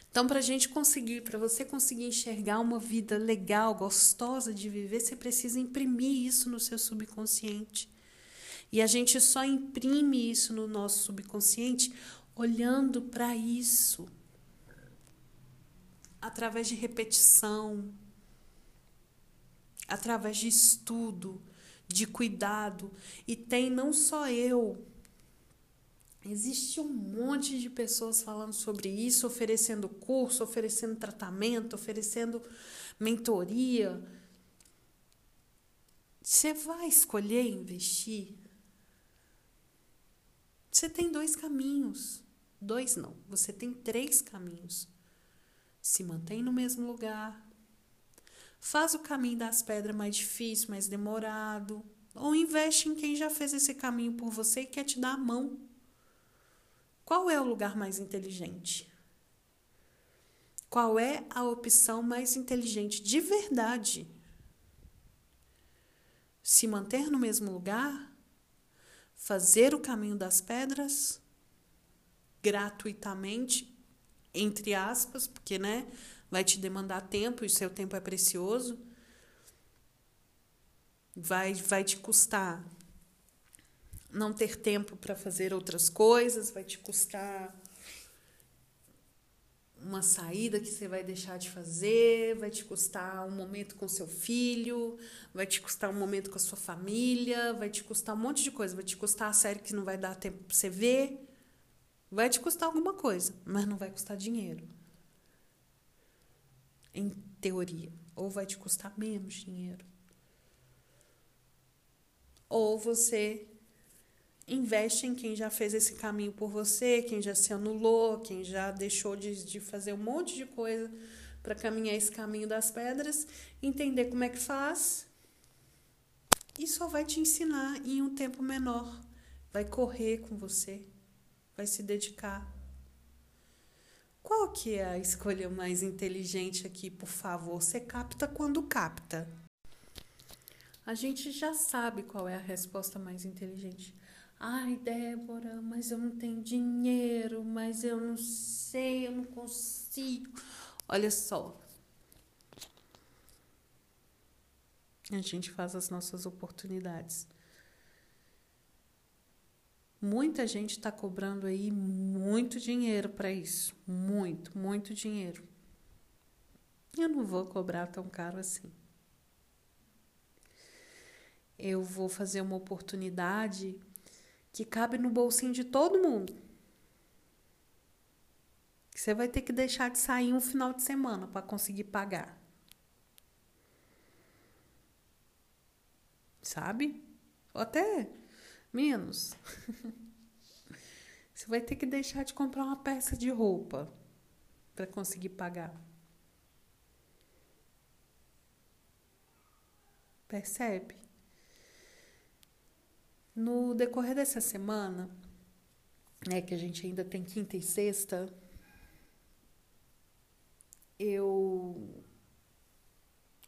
Então, para a gente conseguir, para você conseguir enxergar uma vida legal, gostosa de viver, você precisa imprimir isso no seu subconsciente. E a gente só imprime isso no nosso subconsciente olhando para isso através de repetição, através de estudo, de cuidado. E tem não só eu, existe um monte de pessoas falando sobre isso, oferecendo curso, oferecendo tratamento, oferecendo mentoria. Você vai escolher investir? Você tem dois caminhos. Dois não, você tem três caminhos. Se mantém no mesmo lugar, Faz o caminho das pedras mais difícil, mais demorado. Ou investe em quem já fez esse caminho por você e quer te dar a mão. Qual é o lugar mais inteligente? Qual é a opção mais inteligente de verdade? Se manter no mesmo lugar? Fazer o caminho das pedras gratuitamente, entre aspas, porque, né? Vai te demandar tempo e seu tempo é precioso. Vai, vai te custar não ter tempo para fazer outras coisas, vai te custar uma saída que você vai deixar de fazer, vai te custar um momento com seu filho, vai te custar um momento com a sua família, vai te custar um monte de coisa, vai te custar a série que não vai dar tempo para você ver, vai te custar alguma coisa, mas não vai custar dinheiro em teoria. Ou vai te custar menos dinheiro. Ou você investe em quem já fez esse caminho por você, quem já se anulou, quem já deixou de, de fazer um monte de coisa para caminhar esse caminho das pedras, entender como é que faz e só vai te ensinar em um tempo menor. Vai correr com você, vai se dedicar. Qual que é a escolha mais inteligente aqui, por favor? Você capta quando capta. A gente já sabe qual é a resposta mais inteligente. Ai, Débora, mas eu não tenho dinheiro, mas eu não sei, eu não consigo. Olha só. A gente faz as nossas oportunidades. Muita gente está cobrando aí muito dinheiro para isso. Muito, muito dinheiro. Eu não vou cobrar tão caro assim. Eu vou fazer uma oportunidade que cabe no bolsinho de todo mundo. Você vai ter que deixar de sair um final de semana para conseguir pagar. Sabe? Ou até menos. [laughs] Você vai ter que deixar de comprar uma peça de roupa para conseguir pagar. Percebe? No decorrer dessa semana, né, que a gente ainda tem quinta e sexta, eu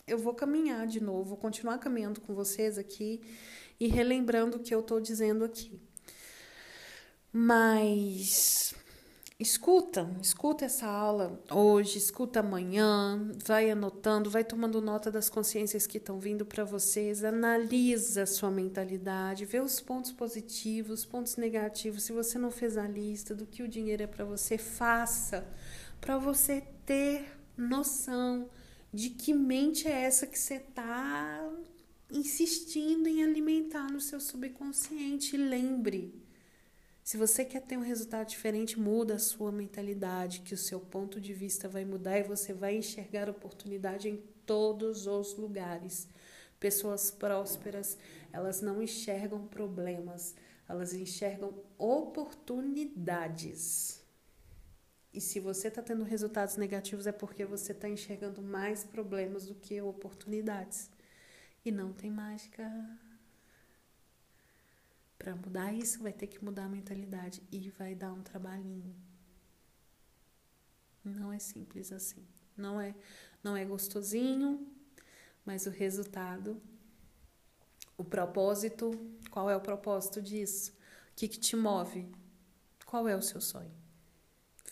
eu vou caminhar de novo, vou continuar caminhando com vocês aqui e relembrando o que eu estou dizendo aqui. Mas escuta, escuta essa aula hoje, escuta amanhã, vai anotando, vai tomando nota das consciências que estão vindo para vocês, analisa a sua mentalidade, vê os pontos positivos, os pontos negativos. Se você não fez a lista do que o dinheiro é para você, faça, para você ter noção de que mente é essa que você está insistindo em alimentar no seu subconsciente. Lembre, se você quer ter um resultado diferente, muda a sua mentalidade, que o seu ponto de vista vai mudar e você vai enxergar oportunidade em todos os lugares. Pessoas prósperas, elas não enxergam problemas, elas enxergam oportunidades. E se você está tendo resultados negativos, é porque você está enxergando mais problemas do que oportunidades. E não tem mágica. Para mudar isso, vai ter que mudar a mentalidade e vai dar um trabalhinho. Não é simples assim. Não é, não é gostosinho, mas o resultado, o propósito, qual é o propósito disso? O que, que te move? Qual é o seu sonho?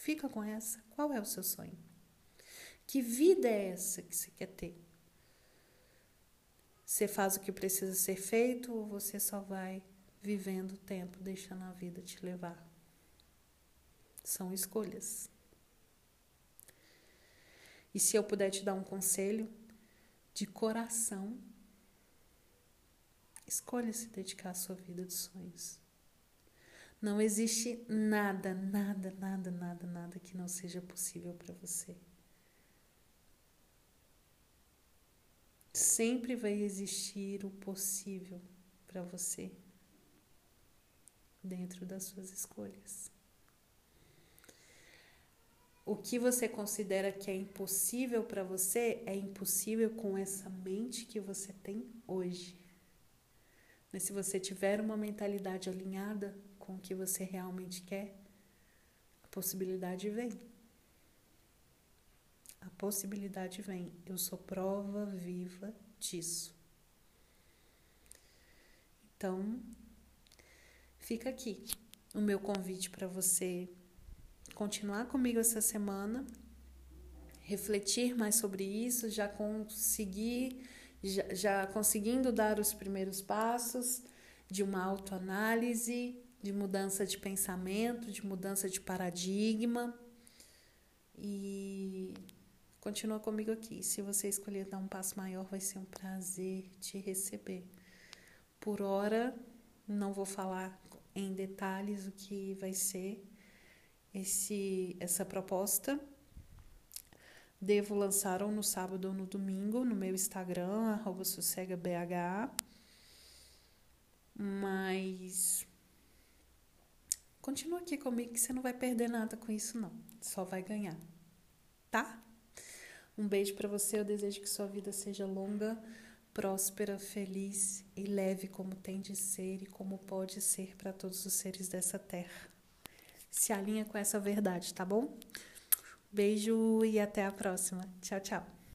Fica com essa. Qual é o seu sonho? Que vida é essa que você quer ter? Você faz o que precisa ser feito ou você só vai vivendo o tempo, deixando a vida te levar? São escolhas. E se eu puder te dar um conselho de coração, escolha se dedicar à sua vida de sonhos. Não existe nada, nada, nada, nada, nada que não seja possível para você. Sempre vai existir o possível para você dentro das suas escolhas. O que você considera que é impossível para você é impossível com essa mente que você tem hoje. Mas se você tiver uma mentalidade alinhada, com o que você realmente quer, a possibilidade vem. A possibilidade vem. Eu sou prova viva disso. Então, fica aqui o meu convite para você continuar comigo essa semana, refletir mais sobre isso, já conseguir, já, já conseguindo dar os primeiros passos de uma autoanálise de mudança de pensamento, de mudança de paradigma. E continua comigo aqui. Se você escolher dar um passo maior, vai ser um prazer te receber. Por hora, não vou falar em detalhes o que vai ser esse essa proposta. Devo lançar ou no sábado ou no domingo no meu Instagram, arroba sossegabh. Mas Continua aqui comigo que você não vai perder nada com isso não, só vai ganhar. Tá? Um beijo para você, eu desejo que sua vida seja longa, próspera, feliz e leve como tem de ser e como pode ser para todos os seres dessa terra. Se alinha com essa verdade, tá bom? Beijo e até a próxima. Tchau, tchau.